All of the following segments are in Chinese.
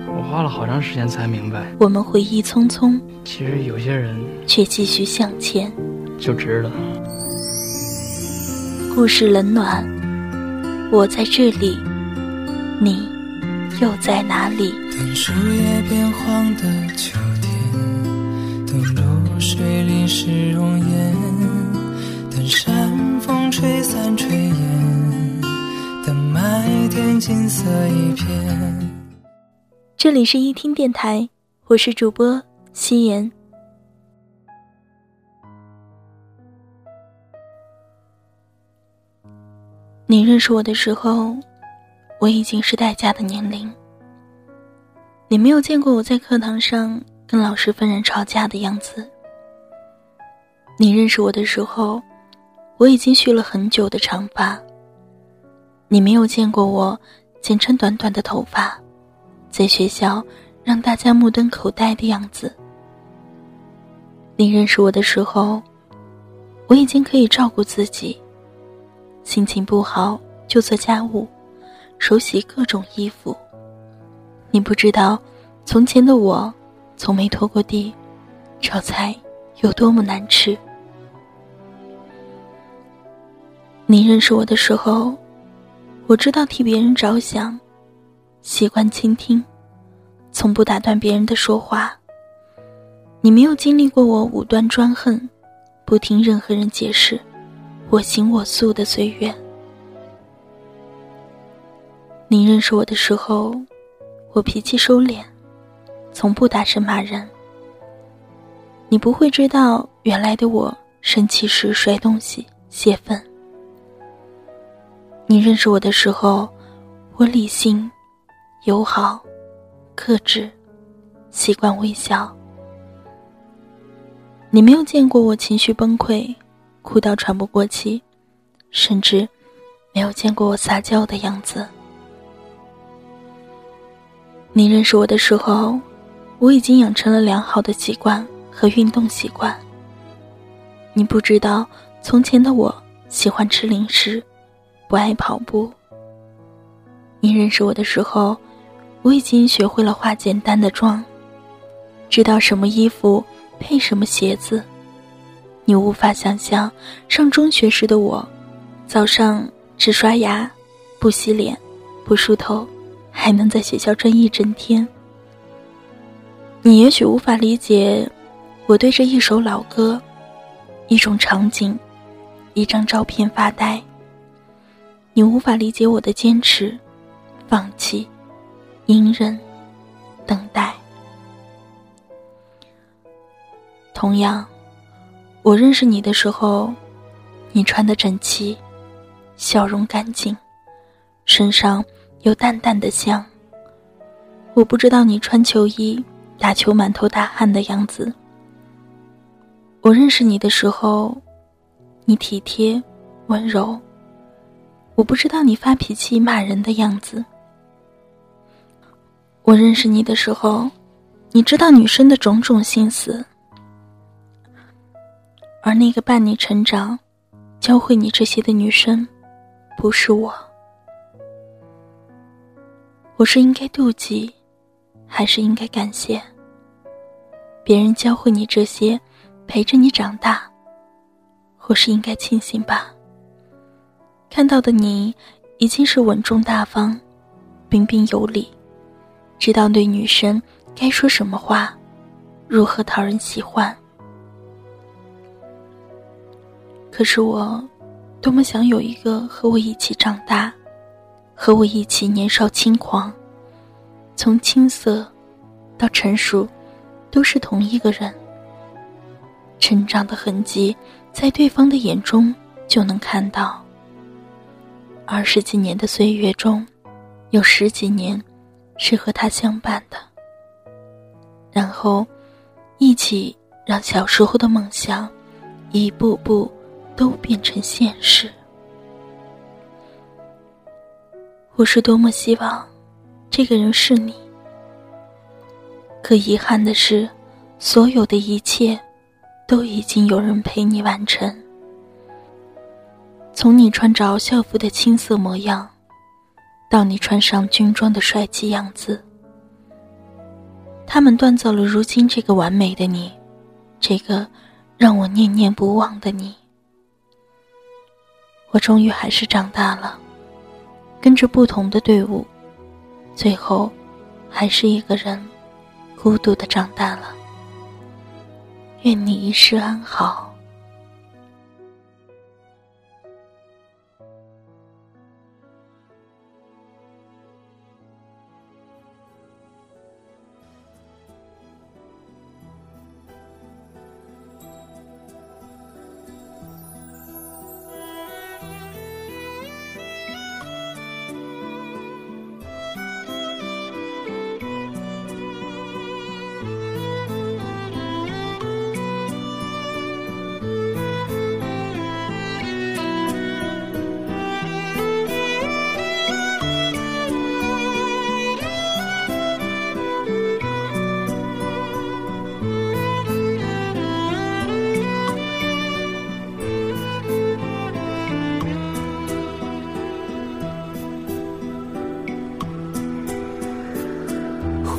我花了好长时间才明白。我们回忆匆匆，其实有些人却继续向前，就值了。故事冷暖，我在这里，你又在哪里？等树叶变黄的秋天，等露水淋湿容颜，等山风吹散炊烟，等麦田金色一片。这里是一听电台，我是主播夕颜。你认识我的时候，我已经是待嫁的年龄。你没有见过我在课堂上跟老师愤然吵架的样子。你认识我的时候，我已经蓄了很久的长发。你没有见过我剪成短短的头发，在学校让大家目瞪口呆的样子。你认识我的时候，我已经可以照顾自己。心情不好就做家务，手洗各种衣服。你不知道，从前的我，从没拖过地，炒菜有多么难吃。你认识我的时候，我知道替别人着想，习惯倾听，从不打断别人的说话。你没有经历过我武断专横，不听任何人解释。我行我素的岁月。你认识我的时候，我脾气收敛，从不大声骂人。你不会知道，原来的我生气时摔东西泄愤。你认识我的时候，我理性、友好、克制，习惯微笑。你没有见过我情绪崩溃。哭到喘不过气，甚至没有见过我撒娇的样子。你认识我的时候，我已经养成了良好的习惯和运动习惯。你不知道，从前的我喜欢吃零食，不爱跑步。你认识我的时候，我已经学会了化简单的妆，知道什么衣服配什么鞋子。你无法想象，上中学时的我，早上只刷牙，不洗脸，不梳头，还能在学校转一整天。你也许无法理解，我对着一首老歌、一种场景、一张照片发呆。你无法理解我的坚持、放弃、隐忍、等待。同样。我认识你的时候，你穿的整齐，笑容干净，身上有淡淡的香。我不知道你穿球衣打球满头大汗的样子。我认识你的时候，你体贴温柔。我不知道你发脾气骂人的样子。我认识你的时候，你知道女生的种种心思。而那个伴你成长、教会你这些的女生，不是我。我是应该妒忌，还是应该感谢？别人教会你这些，陪着你长大，或是应该庆幸吧？看到的你，已经是稳重大方、彬彬有礼，知道对女生该说什么话，如何讨人喜欢。可是我，多么想有一个和我一起长大，和我一起年少轻狂，从青涩到成熟，都是同一个人。成长的痕迹，在对方的眼中就能看到。二十几年的岁月中，有十几年是和他相伴的，然后一起让小时候的梦想。一步步都变成现实。我是多么希望这个人是你，可遗憾的是，所有的一切都已经有人陪你完成。从你穿着校服的青涩模样，到你穿上军装的帅气样子，他们锻造了如今这个完美的你，这个让我念念不忘的你。我终于还是长大了，跟着不同的队伍，最后还是一个人孤独的长大了。愿你一世安好。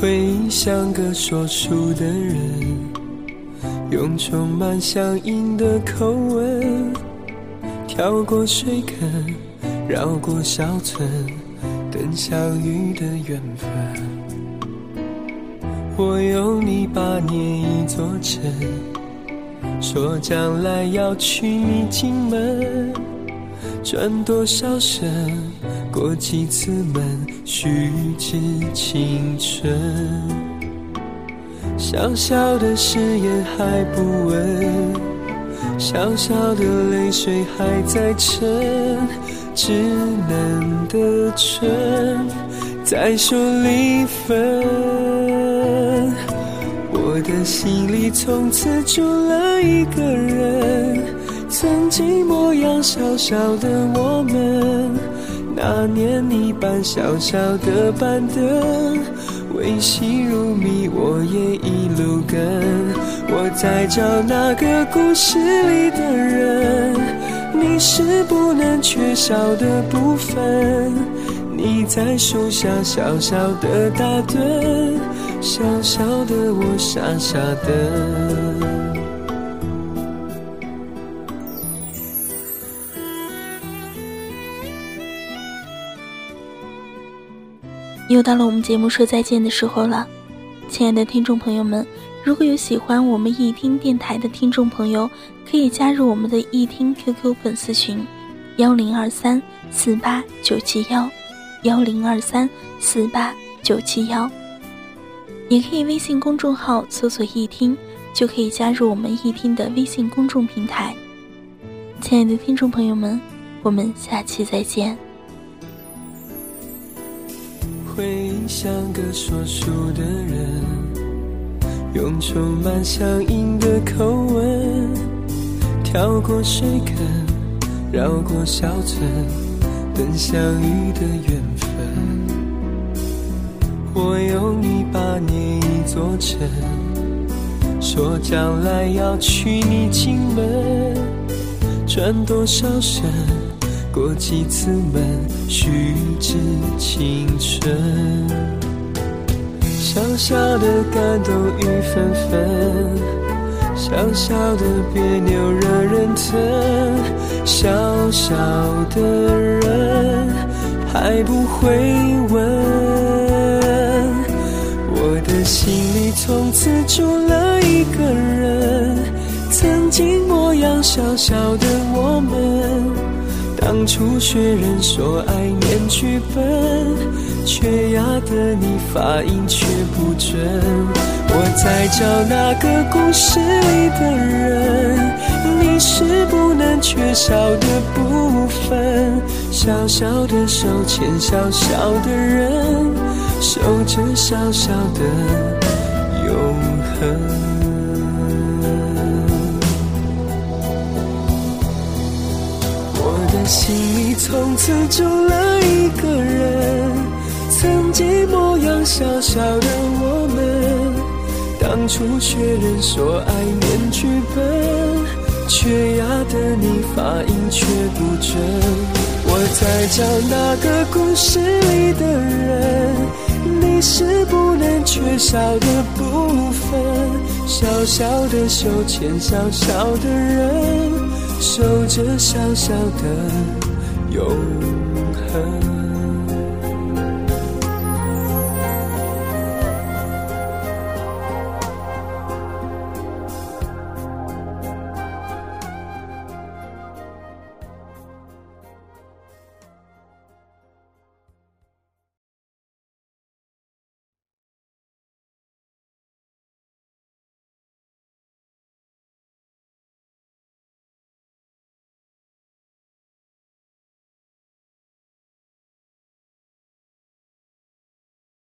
会像个说书的人，用充满乡音的口吻，跳过水坑，绕过小村，等相遇的缘分。我用泥巴捏一座城，说将来要娶你进门，转多少身。过几次门，虚掷青春。小小的誓言还不稳，小小的泪水还在沉，稚嫩的唇在说离分。我的心里从此住了一个人，曾经模样小小的我们。那年你搬小小的板凳，微细如谜，我也一路跟。我在找那个故事里的人，你是不能缺少的部分。你在树下小小的打盹，小小的我傻傻的。又到了我们节目说再见的时候了，亲爱的听众朋友们，如果有喜欢我们易听电台的听众朋友，可以加入我们的易听 QQ 粉丝群，幺零二三四八九七幺，幺零二三四八九七幺，也可以微信公众号搜索易听，就可以加入我们易听的微信公众平台。亲爱的听众朋友们，我们下期再见。会像个说书的人，用充满乡音的口吻，跳过水坑，绕过小村，等相遇的缘分。我用泥巴捏一座城，说将来要娶你进门，转多少身。过几次门，虚掷青春。小小的感动雨纷纷，小小的别扭惹人疼。小小的人还不会问，我的心里从此住了一个人。曾经模样小小的我们。当初学人说爱念剧本，缺牙的你发音却不准。我在找那个故事里的人，你是不能缺少的部分。小小的手牵小小的人，守着小小的永恒。的心里从此住了一个人。曾经模样小小的我们，当初确认说爱念剧本，缺牙的你发音却不准。我在找那个故事里的人，你是不能缺少的部分。小小的手牵小小的人，守着小小的永恒。